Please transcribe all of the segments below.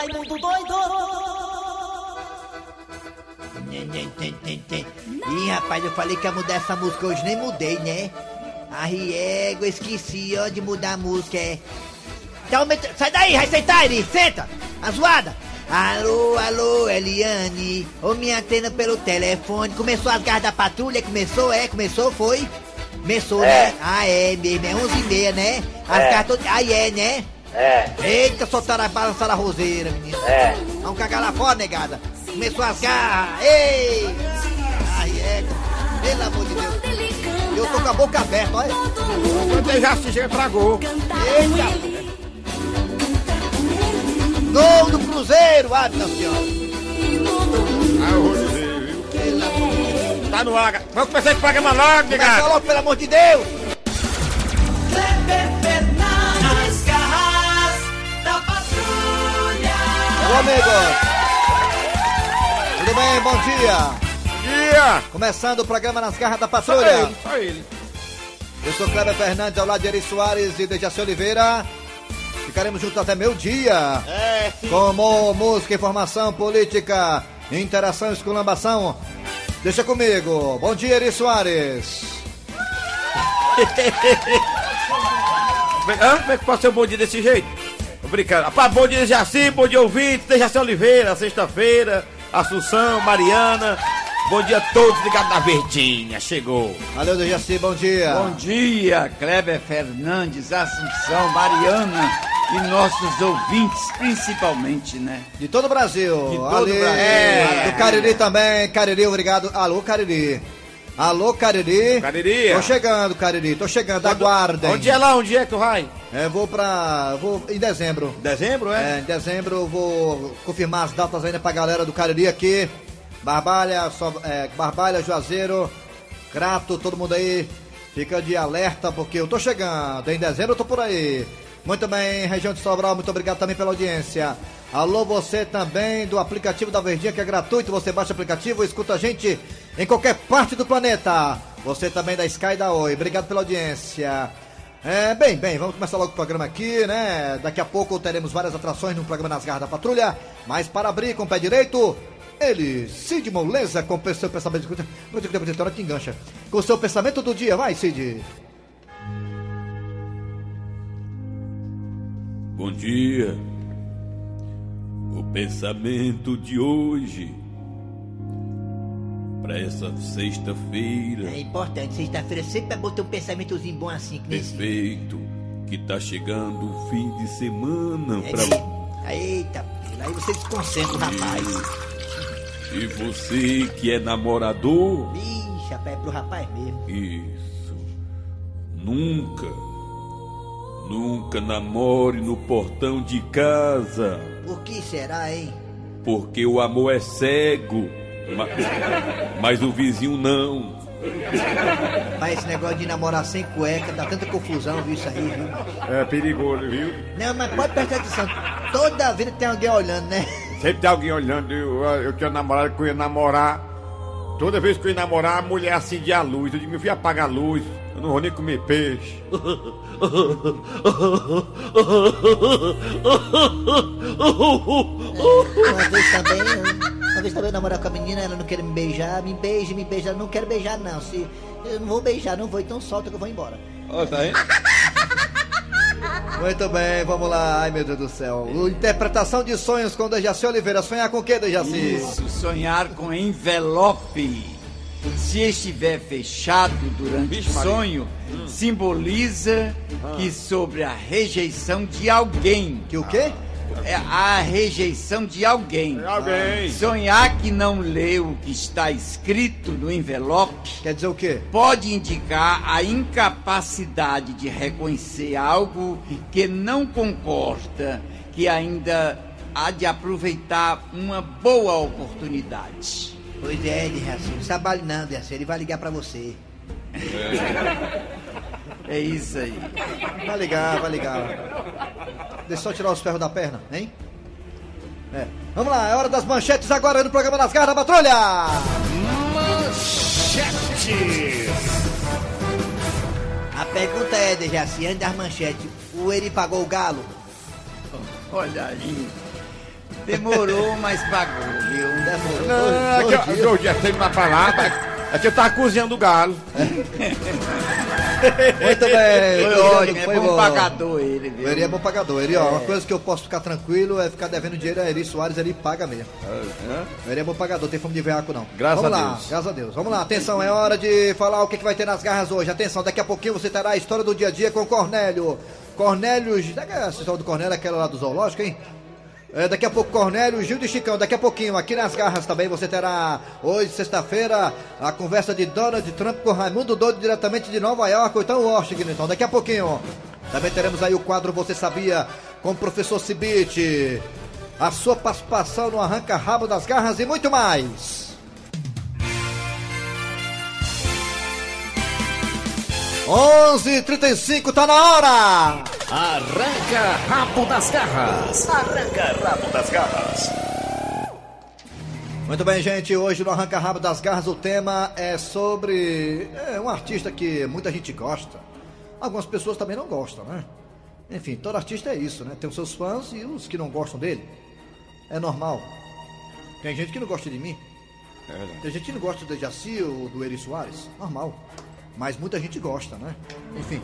Raimundo doido. Ih, rapaz, eu falei que ia mudar essa música hoje, nem mudei, né? Arriego, esqueci, ó, de mudar a música, é. Tá aumentando. Sai daí, vai sentar aí, senta! A zoada! Alô, alô, Eliane, ô minha antena pelo telefone. Começou as garras da patrulha? Começou, é? Começou, foi? Começou, né? Ah, é mesmo, é 11 e meia, né? As É. garras todas... Ah, é, né? É, Eita, soltaram a balançaram a roseira, menino. é. Vamos cagar lá fora, negada. Começou as garras. Ei! Ai, é. Pelo amor de Deus. Eu tô com a boca aberta, olha. Quando já se tragou. Eita! Gol do Cruzeiro! Ah, minha senhora. Ah, eu vou dizer, viu? Pelo amor de Deus. Tá no ar. Vamos começar esse programa logo, Começa negado. logo, pelo amor de Deus. Amigos. Tudo bem? Bom dia. Dia. Começando o programa Nas Garras da Só Patrulha. ele, só ele. Eu sou Cleber Fernandes, ao lado de Eri Soares e Dejaci Oliveira. Ficaremos juntos até meio dia. É. Como música, informação, política, interação, esculambação. Deixa comigo. Bom dia, Eri Soares. Como é que pode ser um bom dia desse jeito? Obrigado. Rapaz, bom dia Jaci, bom dia ouvinte, Dejaci Oliveira, sexta-feira, Assunção, Mariana. Bom dia a todos ligados na Verdinha, chegou. Valeu, Dejaci, bom dia. Bom dia, Kleber Fernandes, Assunção, Mariana e nossos ouvintes, principalmente, né? De todo o Brasil. De todo o Brasil. é, Do Cariri também. Cariri, obrigado. Alô, Cariri. Alô, Cariri. Cariri. Tô chegando, Cariri. Tô chegando. Aguardem. Onde é lá? Onde é que tu vai? É, vou pra... Vou em dezembro. Dezembro, é? É, em dezembro eu vou confirmar as datas ainda pra galera do Cariri aqui. Barbalha, só, é, Barbalha, Juazeiro, Crato, todo mundo aí. Fica de alerta porque eu tô chegando. Em dezembro eu tô por aí. Muito bem, região de Sobral, muito obrigado também pela audiência. Alô, você também do aplicativo da Verdinha, que é gratuito. Você baixa o aplicativo escuta a gente em qualquer parte do planeta. Você também da Sky da Oi. Obrigado pela audiência. É, bem, bem, vamos começar logo o programa aqui, né? Daqui a pouco teremos várias atrações no programa Nas Garras da Patrulha. Mas para abrir com o pé direito, ele, Cid Moleza, com o seu pensamento. Vou dizer que hora que engancha. Com o seu pensamento do dia, vai, Cid. Bom dia. O pensamento de hoje para essa sexta-feira. É importante, sexta-feira sempre é bom ter um pensamentozinho bom assim, que. Perfeito. Que tá chegando o fim de semana É que- Eita, aí você desconcentra o rapaz. e você que é namorador. Ixi, rapaz, é pro rapaz mesmo. Isso. Nunca, nunca namore no portão de casa, Por que será, hein? porque o amor é cego. Ma- Mas o vizinho não. Mas esse negócio de namorar sem cueca dá tanta confusão, viu isso aí, viu? É perigoso, viu? Não, mas pode prestar atenção. Toda vida tem alguém olhando, né? Sempre tem alguém olhando. Eu, eu tinha namorado que eu ia namorar. Toda vez que eu ia namorar, a mulher acendia a luz. Eu digo, meu filho, apaga a luz. Eu não vou nem comer peixe. Uma vez também, uma vez também eu namorar com a menina, ela não quer me beijar, me beija, me beija, ela não quero beijar não. Se eu não vou beijar, não vou, então solta que eu vou embora. Ó, tá aí? Muito bem, vamos lá. Ai meu Deus do céu. O Interpretação de sonhos com Dejaci Oliveira. Sonhar com o que, Dejaci? Isso, sonhar com envelope. Se estiver fechado durante o sonho, simboliza que sobre a rejeição de alguém. Que o quê? É a rejeição de alguém. É alguém. Sonhar que não leu o que está escrito no envelope Quer dizer o quê? pode indicar a incapacidade de reconhecer algo que não concorda, que ainda há de aproveitar uma boa oportunidade. Pois é, Dejaci. Não trabalhe não, Dejaci. Ele vai ligar pra você. É isso aí. Vai ligar, vai ligar. Deixa eu só tirar os ferros da perna, hein? É. Vamos lá, é hora das manchetes agora no programa Nas Garras da Patrulha! A pergunta é, Dejaci, antes das manchetes, o Eri pagou o galo? Olha aí. Demorou, mas pagou, viu? Demorou. Não, é dois- que dois eu, dias. dois dias sem uma palavra. É que eu tava cozinhando o galo. Muito bem. Foi ótimo, é foi bom bom. pagador ele, viu? Ele é bom pagador. Ele, ó, uma coisa que eu posso ficar tranquilo é ficar devendo dinheiro a Eri Soares, ele paga mesmo. Ele é bom pagador, tem fome de veaco não. Graças Vamos a lá, Deus. graças a Deus. Vamos lá, atenção, é hora de falar o que, que vai ter nas garras hoje. Atenção, daqui a pouquinho você terá a história do dia a dia com Cornélio. Cornélio, essa história do Cornélio é aquela lá do zoológico, hein? É, daqui a pouco Cornélio, Gil de Chicão, daqui a pouquinho aqui nas garras também você terá hoje, sexta-feira, a conversa de Donald Trump com Raimundo Doido diretamente de Nova York, ou então Washington, então daqui a pouquinho. Também teremos aí o quadro Você Sabia com o professor Cibite, a sua participação no arranca-rabo das garras e muito mais. Onze trinta tá na hora! Arranca rabo das garras. Arranca rabo das garras. Muito bem, gente. Hoje no Arranca Rabo das Garras o tema é sobre é, um artista que muita gente gosta. Algumas pessoas também não gostam, né? Enfim, todo artista é isso, né? Tem os seus fãs e os que não gostam dele. É normal. Tem gente que não gosta de mim. Tem gente que não gosta do Jaci ou do Eri Soares. Normal. Mas muita gente gosta, né? Enfim.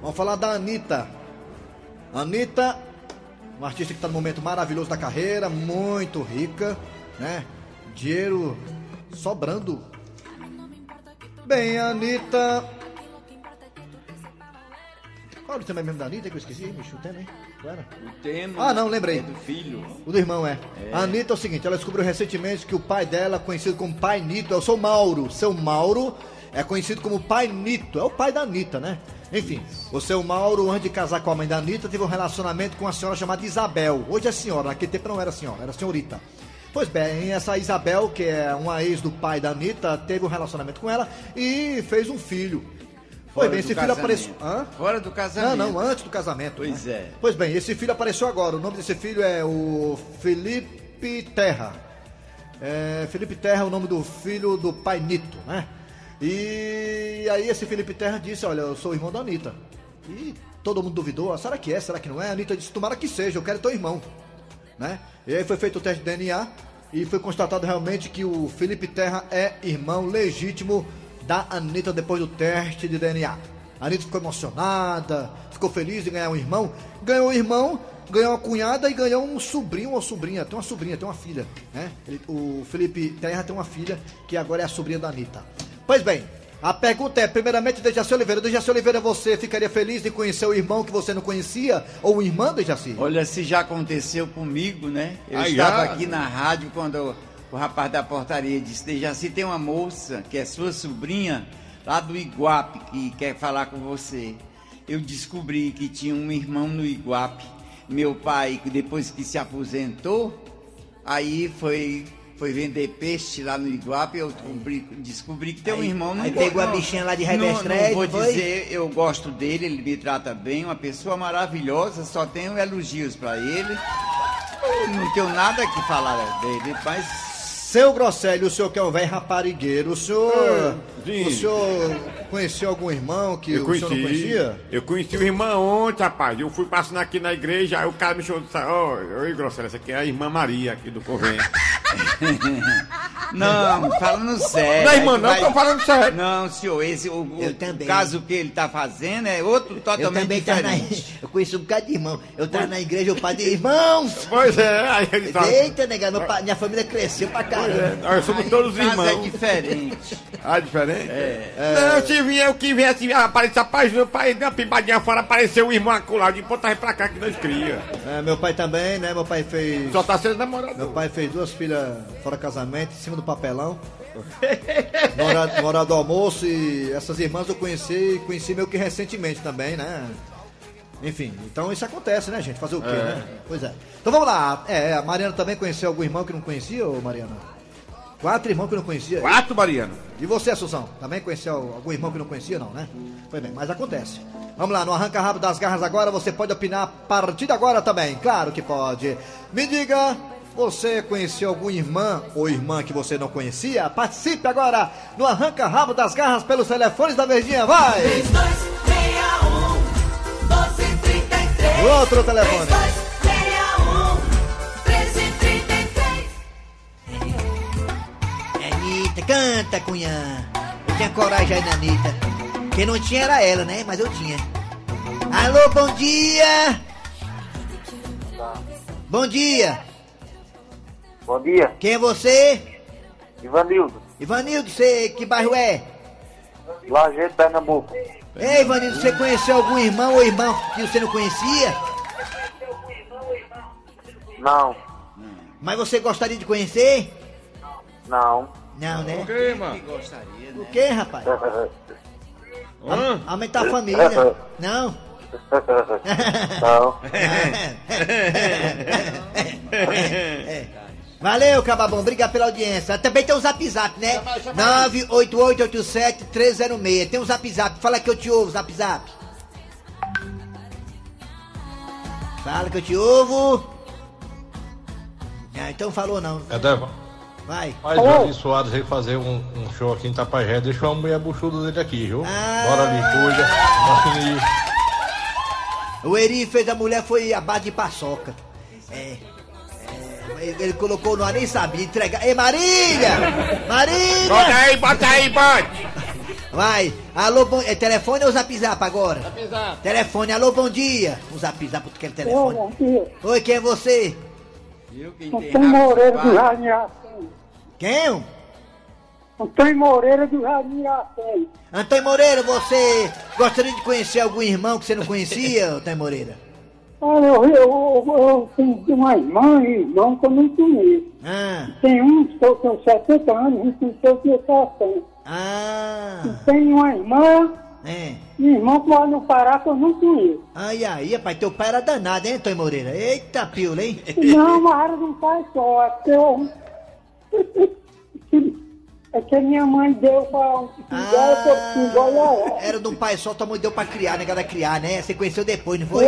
Vamos falar da Anitta. Anitta, uma artista que está num momento maravilhoso da carreira, muito rica, né? Dinheiro sobrando. Bem, a Anitta. Qual é o tema mesmo da Anitta que eu esqueci? Bicho, o tema, hein? Era? O tema Ah, não, lembrei. é do filho. O do irmão, é. A Anitta é o seguinte, ela descobriu recentemente que o pai dela, conhecido como Pai Nito, é o seu Mauro. Seu Mauro é conhecido como Pai Nito, é o pai da Anitta, né? Enfim, o seu Mauro, antes de casar com a mãe da Anitta, teve um relacionamento com uma senhora chamada Isabel. Hoje é senhora, naquele tempo não era senhora, era senhorita. Pois bem, essa Isabel, que é uma ex do pai da Anitta, teve um relacionamento com ela e fez um filho. Pois bem, esse filho apareceu. Hã? Fora do casamento. Não, não, antes do casamento. Pois né? é. Pois bem, esse filho apareceu agora. O nome desse filho é o Felipe Terra. É, Felipe Terra é o nome do filho do pai Nito, né? E aí esse Felipe Terra disse, olha, eu sou irmão da Anitta. E todo mundo duvidou, ah, será que é, será que não é? A Anitta disse, tomara que seja, eu quero teu irmão. Né? E aí foi feito o teste de DNA e foi constatado realmente que o Felipe Terra é irmão legítimo da Anitta depois do teste de DNA. A Anitta ficou emocionada, ficou feliz de ganhar um irmão. Ganhou um irmão, ganhou uma cunhada e ganhou um sobrinho ou sobrinha. Tem uma sobrinha, tem uma filha. Né? Ele- o Felipe Terra tem uma filha que agora é a sobrinha da Anitta. Pois bem, a pergunta é, primeiramente, Dejaci Oliveira. Dejaci Oliveira, você ficaria feliz de conhecer o irmão que você não conhecia? Ou irmã, Dejaci? Olha, se já aconteceu comigo, né? Eu Ah, estava já? aqui na rádio quando o rapaz da portaria disse: Dejaci, tem uma moça que é sua sobrinha lá do Iguape que quer falar com você. Eu descobri que tinha um irmão no Iguape. Meu pai, depois que se aposentou, aí foi. Foi vender peixe lá no Iguape, eu descobri, descobri que tem um Aí- irmão no aí pegou a Não, bichinha lá de não- Revestrez, Não vou não foi? dizer, eu gosto dele, ele me trata bem, uma pessoa maravilhosa, só tenho elogios pra ele. Não tenho nada que falar dele, mas Seu Grosselio, o senhor que é um velho raparigueiro, o senhor. sim. o senhor conheceu algum irmão que Eu o senhor não conheci, conhecia? eu conheci o irmão ontem, rapaz. Eu fui passando aqui na igreja, aí o cara me chamou e disse: Ó, oi, Grosselio, essa aqui é a irmã Maria aqui do convento. não, falando sério. Não é irmã, não, vai- tô falando sério. Não, senhor, esse o, o- Eu caso que ele tá fazendo é outro Eu totalmente também tava na... diferente. Eu conheci um bocado de irmão. Eu tava na igreja, o padre, irmãos! Pois é, aí ele fala. Eita, nega, meu pa- minha família cresceu pra caramba. Nós somos Aí todos é irmãos. diferente. Ah, diferente? É. Não, se vier o que vier, se aparecer, rapaz, meu pai deu uma pimbadinha fora, apareceu o irmão acolado, de botar pra cá que nós cria. É, meu pai também, né? Meu pai fez. Só tá sendo namorado. Meu pai fez duas filhas fora casamento, em cima do papelão. Na hora, na hora do almoço e essas irmãs eu conheci, conheci meio que recentemente também, né? Enfim, então isso acontece, né, gente? Fazer o quê, né? Pois é. Então vamos lá. É, a Mariana também conheceu algum irmão que não conhecia, ô Mariana? Quatro irmãos que não conhecia. Quatro, Mariano. E você, Suzão? Também conheceu algum irmão que não conhecia, não, né? Foi bem, mas acontece. Vamos lá, no Arranca Rabo das Garras agora, você pode opinar a partir de agora também. Claro que pode. Me diga, você conheceu algum irmã ou irmã que você não conhecia? Participe agora no Arranca Rabo das Garras pelos telefones da Verdinha, vai! 3261 1233 Outro telefone. 3261 canta, cunhã. Eu tinha coragem aí na Anitta. Quem não tinha era ela, né? Mas eu tinha. Alô, bom dia! Bom dia! Bom dia, Quem é você? Ivanildo, Ivanildo, você que bairro é? Lajeado, Pernambuco. Ei, Ivanildo, você conheceu algum irmão ou irmão que você não conhecia? Não, Mas você gostaria de conhecer? não. Não, né? Ok, mano. O que, rapaz? Hã? Aumentar a família? Não? não. É. Valeu, Cababom. Obrigado pela audiência. Também tem o Zap Zap, né? 98887-306. Tem o Zap Zap. Fala que eu te ouvo, Zap Zap. Fala que eu te ouvo. Ah, então falou não. É, Deva. Vai. Mas o Jorge Soares veio fazer um, um show aqui em Tapajé. Deixou a mulher buchuda dele aqui, viu? Ah. Bora ali, cuida. O Eri fez a mulher foi a base de paçoca. É. É, ele- colocou no ar, nem sabia entregar. Ei, Marília! Bota Marília! aí, bota aí, bote! Vai. Alô, bom... É telefone ou zap zap agora? Zap zap. Telefone, alô, bom dia. O zap zap, tu quer telefone? Oi, quem é você? Eu que Antônio Moreira do Iracema. Quem? Antônio Moreira do Jardim Iracema. Antônio Moreira, você gostaria de conhecer algum irmão que você não conhecia, Antônio Moreira? Olha, eu, eu, eu, tenho uma irmã e irmão que eu não conheço. Ah, Tem um que eu tenho 70 anos e tem que eu tinha 60. ah, Tem uma irmã é. e irmão que mora no Pará que eu não conheço. Ai, ai, rapaz, teu pai era danado, hein, Antônio Moreira? Eita, pila, hein? Não, mas era de um pai só. É que eu... É que a minha mãe deu pra um igual, Ah, igual a ela. era de um pai só, tua mãe deu pra criar, né? Cada criar, né? Você conheceu depois, não foi?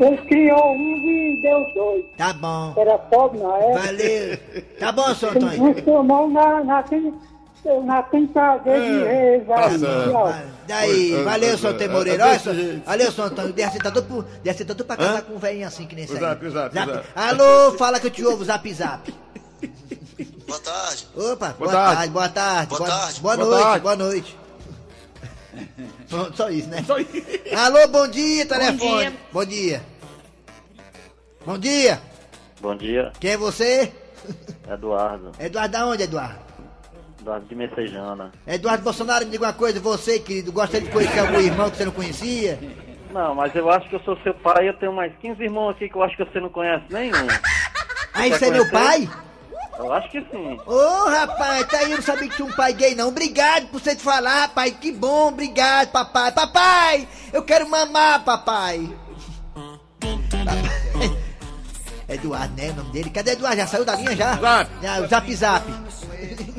Ele criou um e deu dois. Tá bom. Era pobre na época. Valeu. Tá bom, seu Ele Antônio. transformou na, naquele, naquele cadeia de reis Daí, valeu, seu Antônio Moreira. Olha, só, valeu, seu Antônio. Deve deve ser todo pra casar com um velhinho assim que nem esse aí. Zap, zap, zap. Alô, fala que eu te ouvo, zap zap. Boa tarde. Opa, boa, tarde. tarde. boa tarde. Boa tarde. Boa, Boa noite, tarde. boa noite. Pronto, Só isso, né? Só isso. Alô, bom dia, telefone. dia. Bom dia. Bom dia. Bom dia, Quem é você? Eduardo. Eduardo, da onde, Eduardo? Eduardo de Messejana. Eduardo Bolsonaro, me diga uma coisa, você, querido, gostaria de conhecer algum irmão que você não conhecia? Não, mas eu acho que eu sou seu pai eu tenho mais 15 irmãos aqui que eu acho que você não conhece nenhum. Ah, isso Quer é meu pai? Eu acho que sim. Ô, rapaz, tá aí, eu não sabia que tinha um pai gay, não. Obrigado por você te falar, rapaz. Que bom, obrigado, papai. Papai, eu quero mamar, papai. Papai. Eduardo, né, o nome dele? Cadê Eduardo? Já saiu da linha, já? Zap. Já, o zap zap.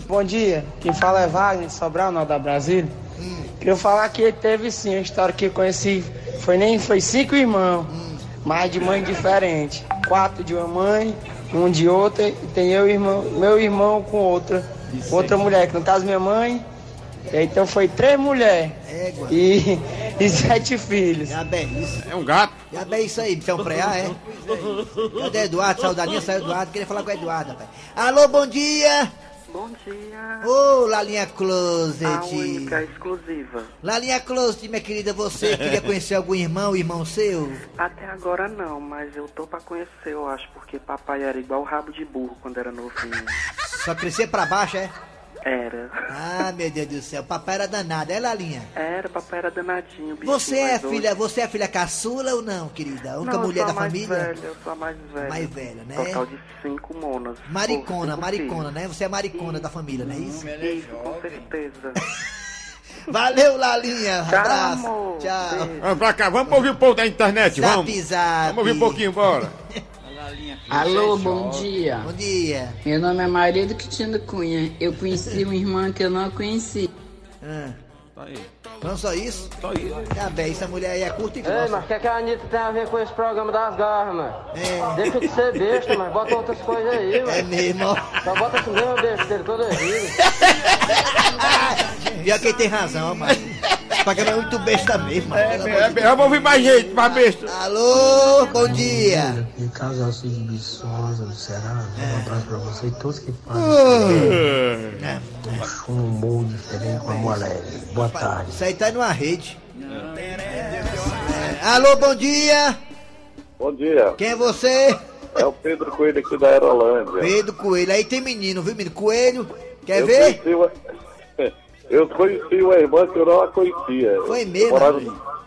Bom dia, quem fala é Wagner Sobral, não da Brasília. Queria falar que teve sim, a história que eu conheci foi nem foi cinco irmãos, mas de mãe diferente. Quatro de uma mãe, um de outra, e tem eu irmão, meu irmão com outra, com outra mulher, que no caso minha mãe. Então foi três mulheres e, e sete filhos. Isso. É um gato. Já bem isso aí, é um preá, é? Cadê Eduardo? Saiu da linha, saiu Eduardo. Queria falar com o Eduardo, rapaz. Alô, bom dia. Bom dia, Ô, Lalinha Closet. exclusiva. Lalinha Closet, minha querida, você queria conhecer algum irmão, irmão seu? Até agora não, mas eu tô pra conhecer, eu acho, porque papai era igual rabo de burro quando era novinho. Só crescer pra baixo, é? Era. Ah, meu Deus do céu, papai era danado, é Lalinha? Era, papai era danadinho, bicho. Você é mas hoje- filha, você é filha caçula ou não, querida? A única Não, eu mulher da família? Velha, eu sou a mais velha. Mais velha, né? Total de cinco monas. Maricona, Cinco maricona, filhos. né? Você é maricona da família, não é isso? Isso, com certeza. Valeu, Lalinha. Tchau, Abraço. amor. Tchau. Vamos pra cá, vamos ouvir o povo da internet, Zap, vamos. zap. Vamos ouvir um pouquinho, bora. Alô, bom dia. Bom dia. Meu nome é Maria do Quintino Cunha. Eu conheci uma irmã que eu não conheci. Ah, Tá aí. não só isso? Só isso. Tá bem, essa mulher aí é curta e Ei, grossa. mas o que, que a Anitta tem a ver com esse programa das garras, mano? É, Deixa de ser besta, mas bota outras coisas aí, é mano. mesmo, ó. Só bota essa mesma besteira toda vida. Pior que ele tem razão. Esse programa é muito besta mesmo. É, é, é, vamos ouvir mais gente, mais besta. Alô, bom dia. Em casa, Alcides Bissosa do Ceará, um abraço pra você e todos que Ah. fazem um humor diferente com amor alegre. Boa tarde. Isso aí tá numa rede. É, Alô, bom dia. Bom dia. Quem é você? É o Pedro Coelho aqui da Aerolândia. Pedro Coelho. Aí tem menino, viu, menino? Coelho. Quer eu ver? Uma... Eu conheci uma irmã que eu não a conhecia. Foi mesmo, Eu morava,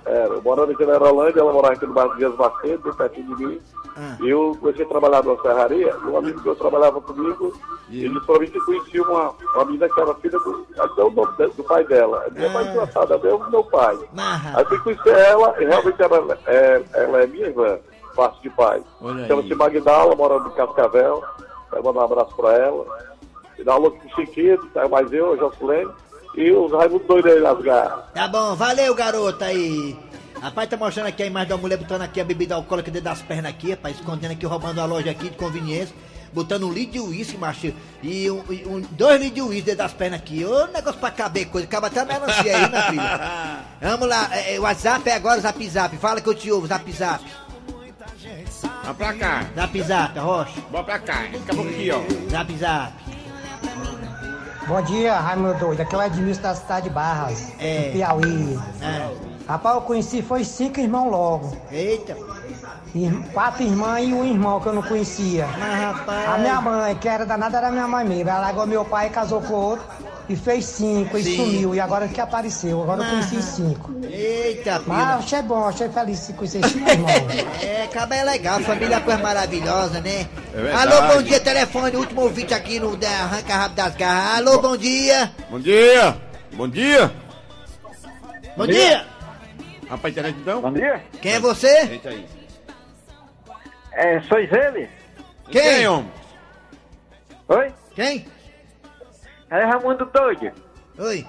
é, eu morava aqui na Aerolândia, ela morava aqui no bairro Dias Macedo, pertinho de mim. Ah. E eu comecei a trabalhar numa serraria, e um amigo que eu trabalhava comigo, ele disse pra mim que conhecia uma, uma menina que era filha do, até o nome do pai dela. Minha Ah. mãe engraçada mesmo, meu pai. Marra. Aí fui conhecer ela, e realmente ela é, ela é minha irmã, parte de pai. Chama-se Magdala, mora no Cascavel. Quero mandar um abraço pra ela. E dá um alô pro Chiquito, tá mais eu, o Jocelyn. E os Raimundo doidos aí nas garras. Tá bom, valeu, garoto aí. Rapaz, tá mostrando aqui a imagem da mulher botando aqui a bebida alcoólica dentro das pernas aqui, rapaz, escondendo aqui, roubando a loja aqui de conveniência, botando um litro de uísque, macho, e um, um- dois litros de uísque dentro das pernas aqui. Ô, negócio pra caber coisa, acaba até a melancia aí, minha filha. Vamos lá, é, é, WhatsApp é agora, zap zap, fala que eu te ouvo, zap zap. Vamos pra cá. Zap zap, Rocha. Bora pra cá. Acabou aqui, ó. Zap zap. Bom dia, Raimundo doido. Aqui é o Edmilson da cidade de Barras, É. Piauí. É. Rapaz, eu conheci foi cinco irmãos logo. Eita. Quatro irmãs e um irmão que eu não conhecia. Mas, rapaz. A minha mãe, que era danada, era minha mãe mesmo. Ela largou meu pai, casou com outro e fez cinco e Sim. sumiu. E agora que apareceu. Agora eu conheci cinco. Eita, Mas achei bom, achei feliz de conhecer cinco irmãos. É, acaba é legal, família é uma coisa maravilhosa, né? É. Alô, bom dia, telefone, último ouvinte aqui no da Arranca Rápido das Garras. Alô, bom dia. Bom dia. Bom dia. Bom dia. Rapaz, internet então? Bom dia. Quem é você? Eita aí. É, sois ele? Quem? Quem, homem? Oi? Quem? É Ramundo Doido. Oi.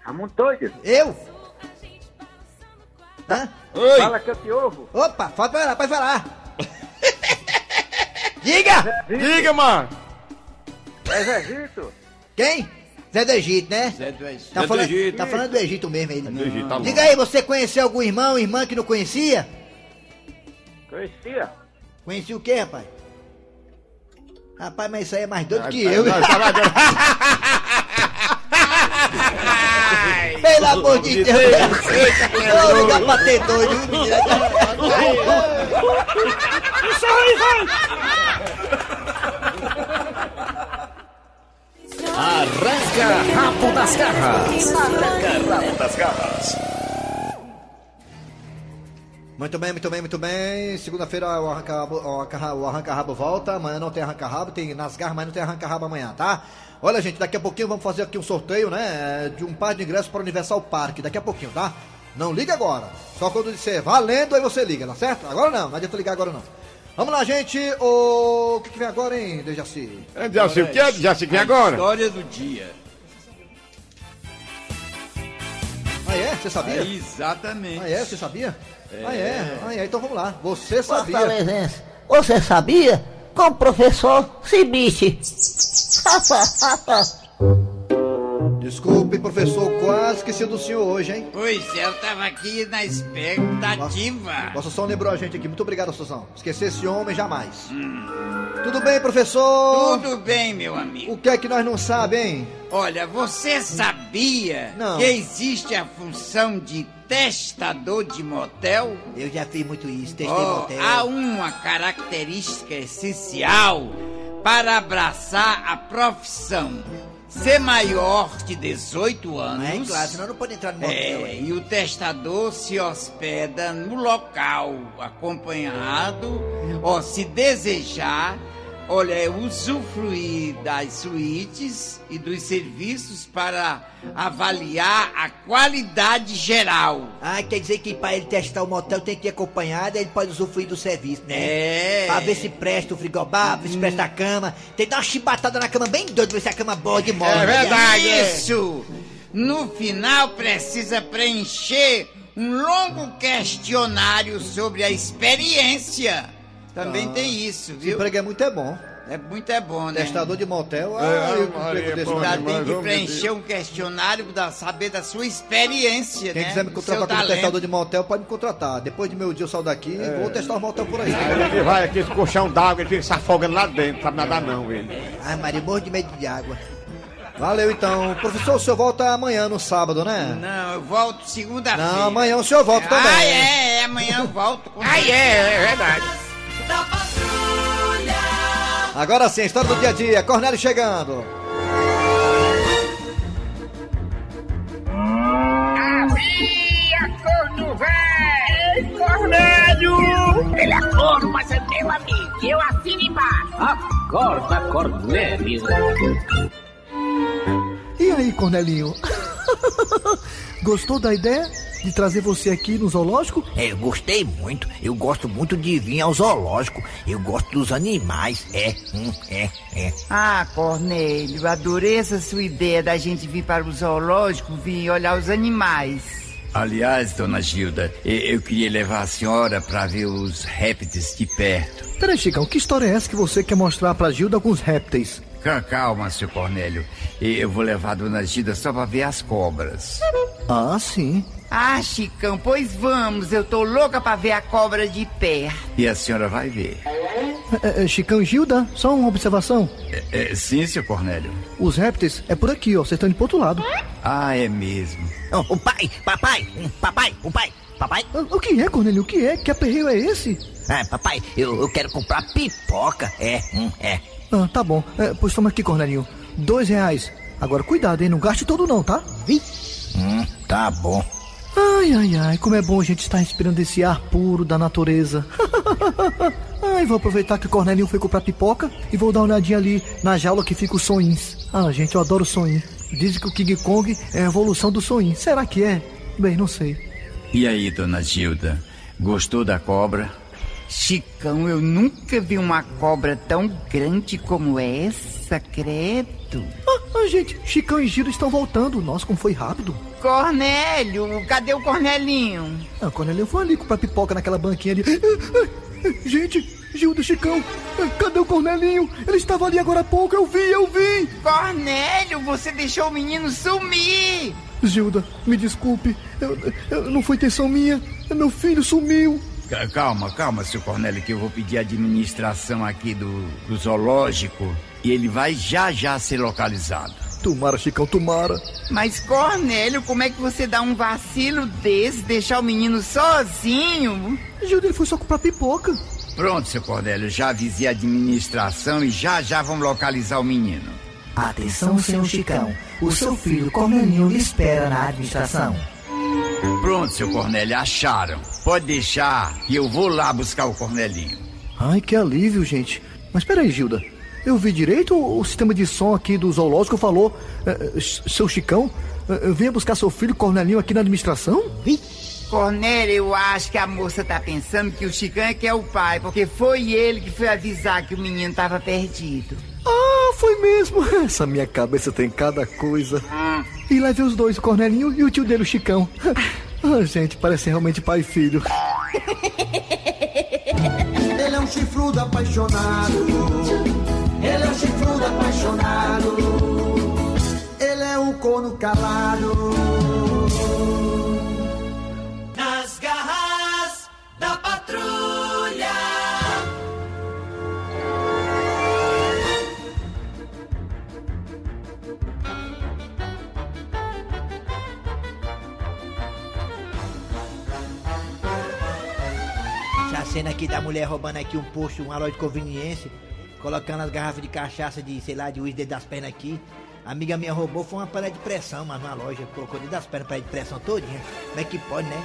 Ramundo Doido. Eu? Hã? Oi. Fala que eu te ouvo. Opa, pode falar, pode falar. Diga! Diga, mano. É Zezito. Quem? Zé do Egito, né? Zé do Egito. Tá, Zé do falando, Egito. tá falando do Egito mesmo, ele. do Egito, tá Diga aí, você conheceu algum irmão, irmã que não conhecia? Conhecia? Conhecia o quê, rapaz? Rapaz, mas isso aí é mais doido Ah, que tá- eu. Pelo amor de Deus! Ô, lugar pra ter doido, viu, menina? Isso aí, vai! Arranca rabo das garras. Arranca rabo das garras. Muito bem, muito bem, muito bem. Segunda-feira o arranca-rabo o arranca- o arranca-rabo volta. Amanhã não tem arranca-rabo, tem nas garras, mas não tem arranca-rabo amanhã, tá? Olha, gente, daqui a pouquinho vamos fazer aqui um sorteio, né? De um par de ingressos para o Universal Park. Daqui a pouquinho, tá? Não liga agora. Só quando disser valendo, aí você liga, tá certo? Agora não, não adianta ligar agora não. Vamos lá, gente. O, o que, que vem agora, hein, Dejaci? É, Jaci, o que é, Jaci, que vem agora? História do dia. Ah, é? Você sabia? Exatamente. Ah, é? Você sabia? É. Ah, é? Ah, é? Então vamos lá. Você sabia? Você sabia? Com o professor Cibite. Desculpe, professor, quase esqueci do senhor hoje, hein? Pois é, eu tava aqui na expectativa. Nossa, São lembrou a gente aqui. Muito obrigado, Suzão. Esquecer esse homem jamais. Tudo bem, professor? Tudo bem, meu amigo. O que é que nós não sabemos, hein? Olha, você sabia Não. que existe a função de testador de motel? Eu já fiz muito isso, testei Oh, motel. há uma característica essencial para abraçar a profissão. Ser maior de 18 anos. É, claro, senão não pode entrar no motel. É, e o testador se hospeda no local, acompanhado, ó, se desejar, olha, é usufruir das suítes e dos serviços para avaliar a qualidade geral. Ah, quer dizer que pra ele testar o motel tem que ir acompanhado, ele pode usufruir do serviço, né? É. Pra ver se presta o frigobar, ver se presta a cama. Tem que dar uma chibatada na cama bem doida, ver se a cama é boa de mola. Isso! No final precisa preencher um longo questionário sobre a experiência. Também Ah, tem isso, Esse viu? emprego é muito é bom. É muito é bom, né? Testador de motel. É, Ah, eu Maria, emprego desse Já mesmo. tem que ô, preencher um questionário para saber da sua experiência, Quem né? quiser me contratar como talento. testador de motel, pode me contratar. Depois de meu dia eu saio daqui e vou testar os motel por aí. Aí ele vai aqui, esse colchão d'água, ele fica se afogando lá dentro, não sabe nadar não, ele. Ai, Maria, morro de medo de água. Valeu então. Professor, o senhor volta amanhã no sábado, né? Não, eu volto segunda-feira. Não, amanhã o senhor volta também. Ah, é, é, amanhã eu volto. Ah, é, é verdade. Da patrulha. Agora sim, história do dia a dia. Cornélio chegando. Havia corno velho! Cornélio! Ele é corno, mas é meu amigo. Eu assino embaixo. Acorda, Cornélio. E aí, Cornelinho? Gostou da ideia de trazer você aqui no zoológico? É, eu gostei muito. Eu gosto muito de vir ao zoológico. Eu gosto dos animais. É, hum, é, é. Ah, Cornélio, adorei essa sua ideia da gente vir para o zoológico, vir olhar os animais. Aliás, dona Gilda, eu queria levar a senhora para ver os répteis de perto. Peraí, Chicão, que história é essa que você quer mostrar pra Gilda alguns répteis? Ca- Calma, seu Cornélio. E Eu vou levar a dona Gilda só para ver as cobras. Ah, sim. Ah, Chicão, pois vamos, eu tô louca pra ver a cobra de perto. E a senhora vai ver. É, é, Chicão e Gilda, só uma observação. É, é, sim, seu Cornélio. Os répteis é por aqui, ó. Vocês estão indo pro outro lado. Ah, é mesmo. O pai, papai, papai, o pai, papai. O, o que é, Cornélio? O que é? Que aperreio é esse? Ah, papai, eu, eu quero comprar pipoca. É, hum, é. Ah, tá bom. É, pois toma aqui, Cornelinho. Dois reais. Agora cuidado, hein? Não gaste todo não, tá? Hum, tá bom. Ai, ai, ai, como é bom a gente estar respirando esse ar puro da natureza. ai, vou aproveitar que o Cornelinho foi comprar pipoca e vou dar uma olhadinha ali na jaula que fica os soins. Ah, gente, eu adoro soin. Dizem que o King Kong é a evolução do soin. Será que é? Bem, não sei. E aí, dona Gilda, gostou da cobra? Chicão, eu nunca vi uma cobra tão grande como essa, credo. Ah, ah, gente, Chicão e Gilda estão voltando. Nossa, como foi rápido. Cornélio, cadê o Cornelinho? Ah, Cornelinho foi ali comprar pipoca naquela banquinha ali. Ah, ah, ah, Gente, Gilda, Chicão, cadê o Cornelinho? Ele estava ali agora há pouco, eu vi, eu vi. Cornélio, você deixou o menino sumir. Gilda, me desculpe, eu, eu- não foi intenção minha. Meu filho sumiu. Ca- Calma, calma, seu Cornélio, que eu vou pedir a administração aqui do, do zoológico e ele vai já já ser localizado. Tomara, Chicão, tomara. Mas, Cornélio, como é que você dá um vacilo desse, deixar o menino sozinho? Gilda, ele foi só comprar pipoca. Pronto, seu Cornélio, já avisei a administração e já já vamos localizar o menino. Atenção, senhor Chicão. O seu filho Cornelinho lhe espera na administração. Pronto, seu Cornélio, acharam. Pode deixar que eu vou lá buscar o Cornelinho. Ai, que alívio, gente. Mas peraí, Gilda. Eu vi direito o sistema de som aqui do zoológico falou. eh, eh, seu Chicão, eh, venha buscar seu filho Cornelinho aqui na administração? Cornélio, eu acho que a moça tá pensando que o Chicão é que é o pai, porque foi ele que foi avisar que o menino tava perdido. Ah, foi mesmo. Essa minha cabeça tem cada coisa. E lá vem os dois, o Cornelinho e o tio dele, o Chicão. Ah, gente, parece realmente pai e filho. Ele é um chifrudo apaixonado. Ele é um chifrudo apaixonado. Ele é um corno calado. Aqui da mulher roubando aqui um posto, uma loja de conveniência, colocando as garrafas de cachaça de, sei lá, de uísque dentro das pernas aqui. A amiga minha roubou, foi uma panela de pressão, mas na loja, colocou dentro das pernas, panela de pressão todinha. Como é que pode, né?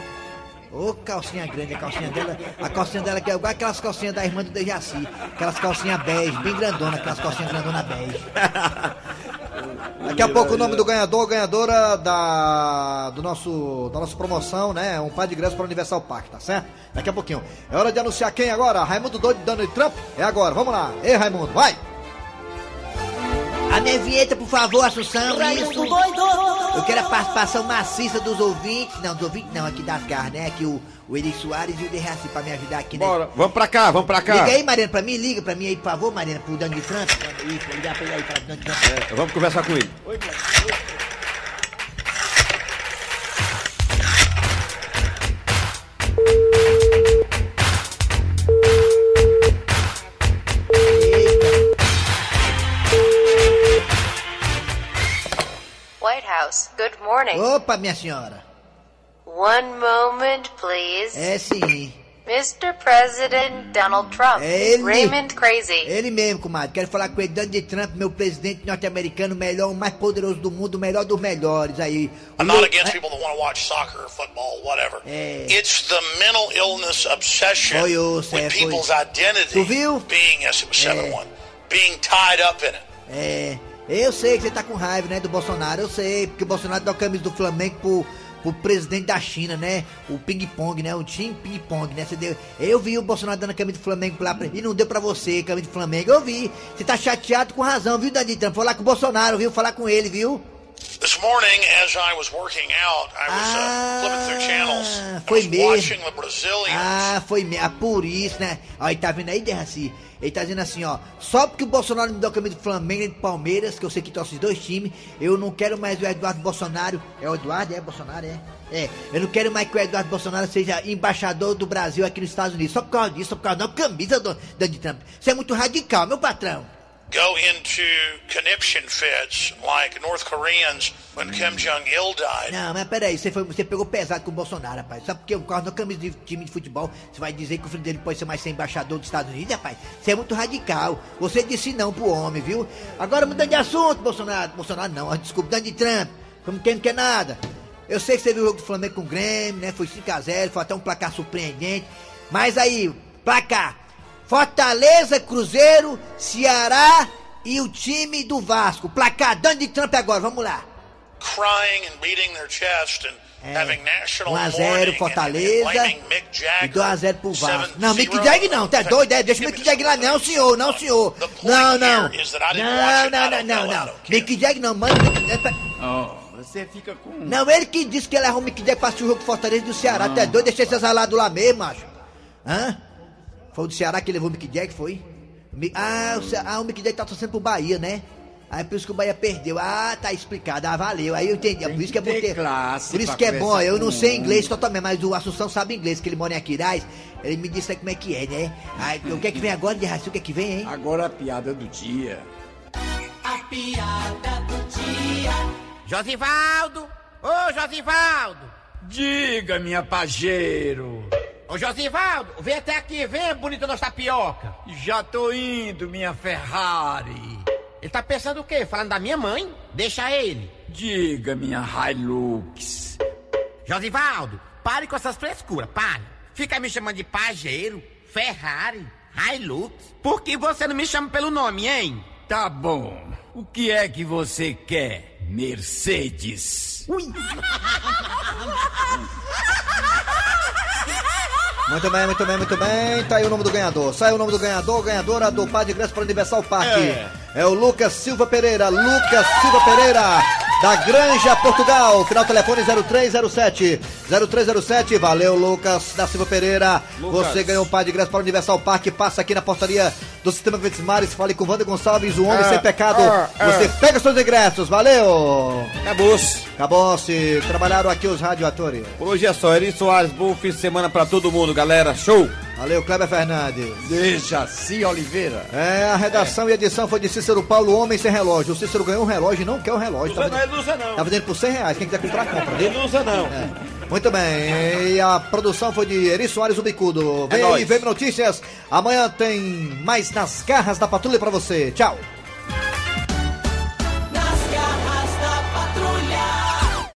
Ô calcinha grande, a calcinha dela, a calcinha dela que é igual aquelas calcinhas da irmã do Dejaci, aquelas calcinhas bege, bem grandona, aquelas calcinhas grandona bege. Daqui a pouco o nome do ganhador, ganhadora da do nosso da nossa promoção, né? Um par de ingressos para o Universal Park, tá certo? Daqui a pouquinho. É hora de anunciar quem agora? Raimundo Doido de Donald Trump? É agora, vamos lá. Ei, Raimundo, vai! A minha vinheta, por favor, Assunção, isso. Eu quero a participação maciça dos ouvintes. Não, dos ouvintes não, aqui das garras, né? Aqui o, o Eri Soares e o Derraci pra me ajudar aqui, né? Bora, vamos pra cá, vamos pra cá. Liga aí, Mariana, pra mim, liga pra mim aí, por favor, Mariana, pro Donald Trump. Isso, ligar pra ele aí, pra Donald Trump. É, vamos conversar com ele. Oi, White morning. Opa, minha senhora. One moment, please. É sim. Mr. President Donald Trump. É ele. Raymond Crazy. Ele mesmo, comadre. Quero falar com ele, Donald Trump, meu presidente norte-americano, melhor, o mais poderoso do mundo, o melhor dos melhores aí. I'm not against é, people that want to watch soccer or football, whatever. É. It's the mental illness obsession Foi é, with foi. people's identity Tu viu? being, yes, it was 7-1, being tied up in it. É, eu sei que você tá com raiva, né, do Bolsonaro, eu sei, porque o Bolsonaro dá a camisa do Flamengo pro, pro presidente da China, né, o ping-pong, né, o time ping-pong, né, você deu, eu vi o Bolsonaro dando a camisa do Flamengo lá, pra, e não deu pra você camisa do Flamengo, eu vi, você tá chateado com razão, viu, Danilo Trump, falar com o Bolsonaro, viu, falar com ele, viu, This morning, as I was working out, I was uh, flipping through channels. I foi was mesmo. watching the Brazilians. Ah, foi mesmo. Ah, por isso, né? Ele tá vendo aí, Derraci? Ele tá dizendo assim, ó. Só porque o Bolsonaro me deu a camisa do Flamengo e do Palmeiras, que eu sei que torce os dois times, eu não quero mais o Eduardo Bolsonaro. É o Eduardo? É Bolsonaro, é? É, eu não quero mais que o Eduardo Bolsonaro seja embaixador do Brasil aqui nos Estados Unidos. Só por causa disso, só por causa da camisa do Donald Trump. Você é muito radical, meu patrão. Go into conniption fits like North Koreans when Kim Jong Il died. Não, mas peraí, você, foi, você pegou pesado com o Bolsonaro, rapaz. Só porque o carro da camisa de time de futebol, você vai dizer que o filho dele pode ser mais ser embaixador dos Estados Unidos, rapaz? Você é muito radical. Você disse não pro homem, viu? Agora mudando de assunto, Bolsonaro. Bolsonaro não, ó, desculpa, de Trump. Como quem não quer nada. Eu sei que você viu o jogo do Flamengo com o Grêmio, né? Foi 5x0, foi até um placar surpreendente. Mas aí, placar. Fortaleza, Cruzeiro, Ceará e o time do Vasco. Placar, dando de Trump agora, vamos lá. Crying and beating their chest and having national 1x0 mourning and Fortaleza Mick e Jagger. 2x0 pro Vasco. Não, Mick 7-0. Jag não, tá doido? É, deixa o Mick Jag lá, não, senhor, não, senhor. Não, não. Não, não, não, não, não. Mick Jag não, manda. Oh, você fica com. Não, ele que disse que ele arruma o Mick Jag pra assistir o jogo do Fortaleza e do Ceará. Até doido, deixa esse azalado lá mesmo, macho. Hã? Foi o do Ceará que levou o Mick Jag, foi? Ah, o, Ce- ah, o Mick Jag tá torcendo pro Bahia, né? Aí por isso que o Bahia perdeu. Ah, tá explicado. Ah, valeu. Aí eu entendi. Por isso que é bom ter classe Por isso que é bom. Eu não sei inglês totalmente, mas o Assunção sabe inglês, que ele mora em Aquiraz. Ele me disse aí como é que é, né? Aí, o que é que vem agora de raci? O que é que vem, hein? Agora a piada do dia. A piada do dia. Josivaldo! Ô, Josivaldo! Diga, minha pajeiro. Ô, Josivaldo, vem até aqui, vem, bonita nossa tapioca. Já tô indo, minha Ferrari. Ele tá pensando o quê? Falando da minha mãe? Deixa ele. Diga, minha Hilux. Josivaldo, pare com essas frescuras, pare. Fica me chamando de pajeiro, Ferrari, Hilux. Por que você não me chama pelo nome, hein? Tá bom. O que é que você quer, Mercedes? Muito bem, muito bem, muito bem. Tá aí o nome do ganhador. Sai o nome do ganhador, ganhadora do par de ingresso para o Universal Park. É. É. o Lucas Silva Pereira. Lucas Silva Pereira, da Granja, Portugal. Final telefone 0307. 0307. Valeu, Lucas da Silva Pereira. Lucas. Você ganhou um par de ingresso para o Universal Park. Passa aqui na portaria do Sistema Verdes Mares. Fale com o Wander Gonçalves, o homem Ah, sem pecado. ah. Você pega seus ingressos. Valeu. Acabou-se. Acabou-se. Trabalharam aqui os radioatores. Por hoje é só. Eri Soares, bom fim de semana pra todo mundo, galera. Show! Valeu, Kleber Fernandes. Dejaci Oliveira. É, a redação e edição foi de Cícero Paulo, homem sem relógio. O Cícero ganhou um relógio e não quer o relógio. Usa Tá não, ele não usa não. Tá vendendo por 100 reais. Quem quiser comprar, compra. Não usa não. É. Muito bem. E a produção foi de Eri Soares, o Bicudo. É Vem aí, nóis. vem notícias. Amanhã tem mais nas garras da patrulha pra você. Tchau.